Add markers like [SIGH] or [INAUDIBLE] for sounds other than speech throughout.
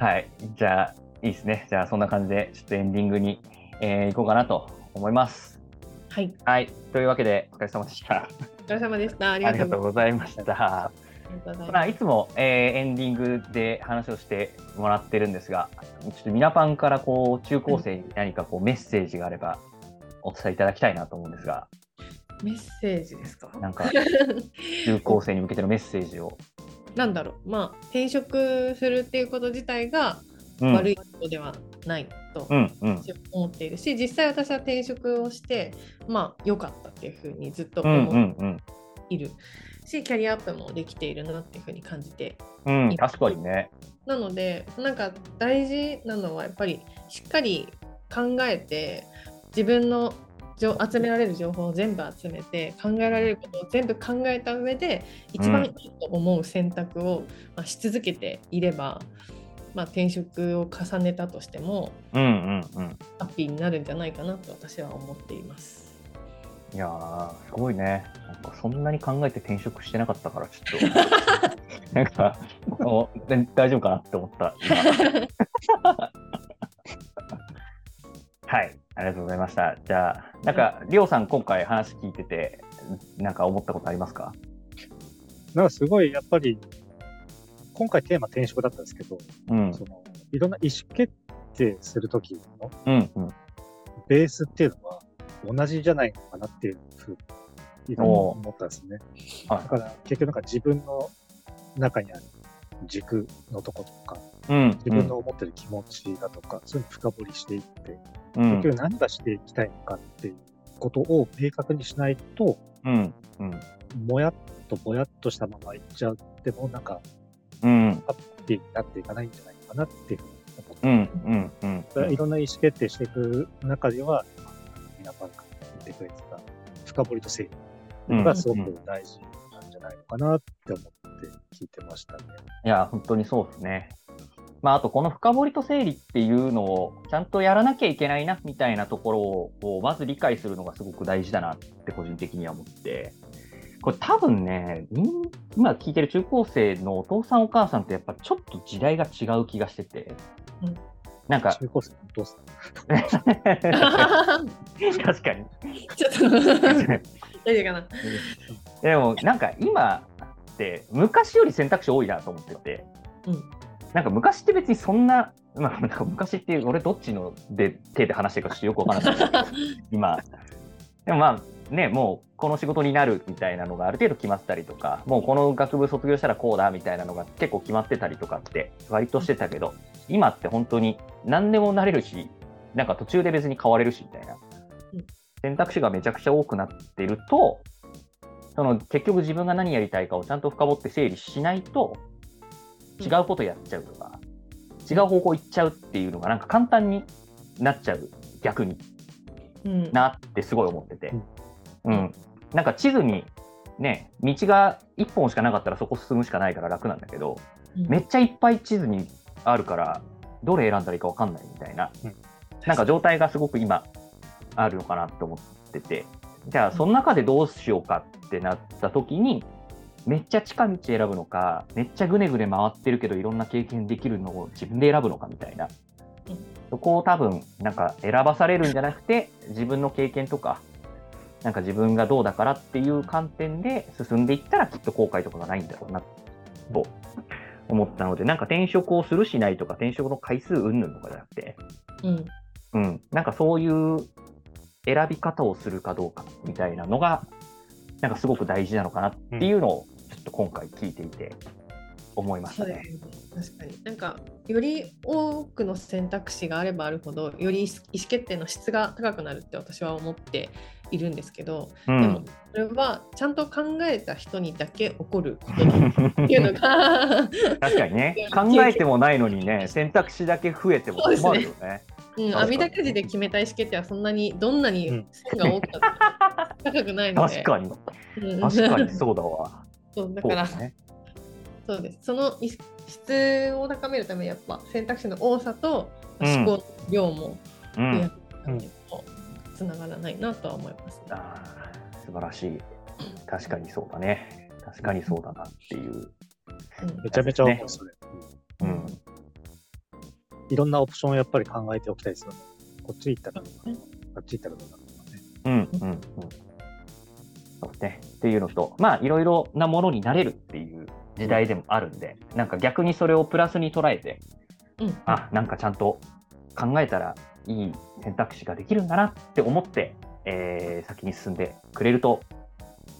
はい。じゃあ、いいですね。じゃあ、そんな感じで、ちょっとエンディングに、えー、行こうかなと思います。はい。はい。というわけで、お疲れ様でした。お疲れ様でした。ありあがとうごりがとうございました。ます。まあ、いつも、えーエンディングで話をしてもらってるんですが、ちょっとミナパンからこう中高生に何かこうメッセージがあればお伝えいただきたいなと思うんですが、メッセージですか？なんか [LAUGHS] 中高生に向けてのメッセージを。なんだろう。まあ、転職するっていうこと自体がうん、悪いことではないとうんうん思っているし、実際私は転職をして、まあ、良かったっていうふうにずっとうんう思んうんっているし、キャリアアップもできているなっていうふうに感じてうん確かにね。なのでなんか大事なのはやっぱりしっかり考えて自分の情集められる情報を全部集めて考えられることを全部考えた上で一番いいと思う選択を、まあ、し続けていれば、まあ、転職を重ねたとしてもうんうんうん。ハッピーになるんじゃないかなと私は思っています。いやー、すごいね。なんかそんなに考えて転職してなかったから、ちょっと、[LAUGHS] なんか、おで大丈夫かなって思った、今。[LAUGHS] はい、ありがとうございました。じゃあ、なんか、りょうさん、今回話聞いてて、なんか思ったことありますか？なんかすごい、やっぱり、今回テーマ転職だったんですけど、うん、その、いろんな意思決定するときのうん、うん。ベースっていうのは同じじゃないのかなっていうふうに、思ったんですね。はいだから、結局なんか自分の中にある軸のとことか、うん、自分の思ってる気持ちだとか、そういうの深掘りしていって、うん、結局何がしていきたいのかっていうことを明確にしないと、うん、うん、もやっとぼやっとしたままいっちゃっても、なんか、うん、ハッピーになっていかないんじゃないかなっていうふうに思って、うん、うん、いろんな意思決定していく中では、皆さんが言ってくれてた深掘りと整理っていうのがすごく大事なんじゃないのかなって思って聞いてましたね。いや、本当にそうですね。まあ、あと、この深掘りと整理っていうのをちゃんとやらなきゃいけないなみたいなところをまず理解するのがすごく大事だなって個人的には思って、これ多分ね、今聞いてる中高生のお父さんお母さんってやっぱちょっと時代が違う気がしてて、うんなんか、中高生のお父さん。確かに。ちょっと大丈夫かな？でもなんか今って昔より選択肢多いなと思ってて、うんなんか昔って別にそんな、まあ、なんか昔っていう俺どっちので手で話してるかちょっとよくわからない [LAUGHS] 今。でもまあね、もうこの仕事になるみたいなのがある程度決まったりとか、もうこの学部卒業したらこうだみたいなのが結構決まってたりとかって割としてたけど、今って本当に何でもなれるし、なんか途中で別に変われるしみたいなうん。選択肢がめちゃくちゃ多くなってると、その結局自分が何やりたいかをちゃんと深掘って整理しないと、違うことやっちゃうとか、違う方向行っちゃうっていうのがなんか簡単になっちゃう、逆に。うん。なってすごい思ってて。うん。うん。なんか地図にね、道が1本しかなかったらそこ進むしかないから楽なんだけど、めっちゃいっぱい地図にあるから、どれ選んだらいいか分かんないみたいな、うん。なんか状態がすごく今あるのかなと思ってて、じゃあその中でどうしようかってなった時に、めっちゃ近道選ぶのか、めっちゃぐねぐね回ってるけどいろんな経験できるのを自分で選ぶのかみたいな。うん、そこを多分なんか選ばされるんじゃなくて、自分の経験とか、なんか自分がどうだからっていう観点で進んでいったらきっと後悔とかがないんだろうなと思ったので、なんか転職をするしないとか、転職の回数云々とかじゃなくて、うん。うん、なんかそういう選び方をするかどうかみたいなのが、なんかすごく大事なのかなっていうのを、ちょっと今回聞いていて思いましたね。そうですね。確かに。なんかより多くの選択肢があればあるほどより意思決定の質が高くなるって私は思っているんですけど、うでもん、それはちゃんと考えた人にだけ起こることだっていうのが、[LAUGHS] 確かにね、考えてもないのにね、[LAUGHS] 選択肢だけ増えても困るよね。うん、網だくじで決めた意思決定はそんなにどんなにうん。線が多くなって高くないので確かに、うん確かにそうだわ。[LAUGHS] そうだからそうですね。そうですその意質を高めるためにやっぱ選択肢の多さとうん思考の量もうん増やすつながらないなとは思います、ねあー素晴らしい。確かにそうだね。確かにそうだなっていう。うんめちゃめちゃ思う、それ。うん。いろんなオプションをやっぱり考えておきたいですよね。こっち行ったらどうかな、あっち行ったらどうかなとかね。うんうんうん。ね。っていうのと、まあ、いろいろなものになれるっていう時代でもあるんで、なんか逆にそれをプラスに捉えて、うん、あ、なんかちゃんと考えたらいい選択肢ができるんだなって思って、えー先に進んでくれると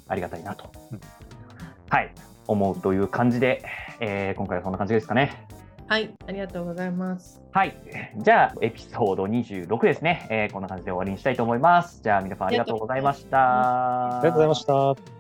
ありがたいなと、うんはい、思うという感じで、えー今回はそんな感じですかね。はい、ありがとうございます。はい。じゃあ、エピソード26ですね。えーこんな感じで終わりにしたいと思います。じゃあ、皆さんありがとうございました。ありがとうございました。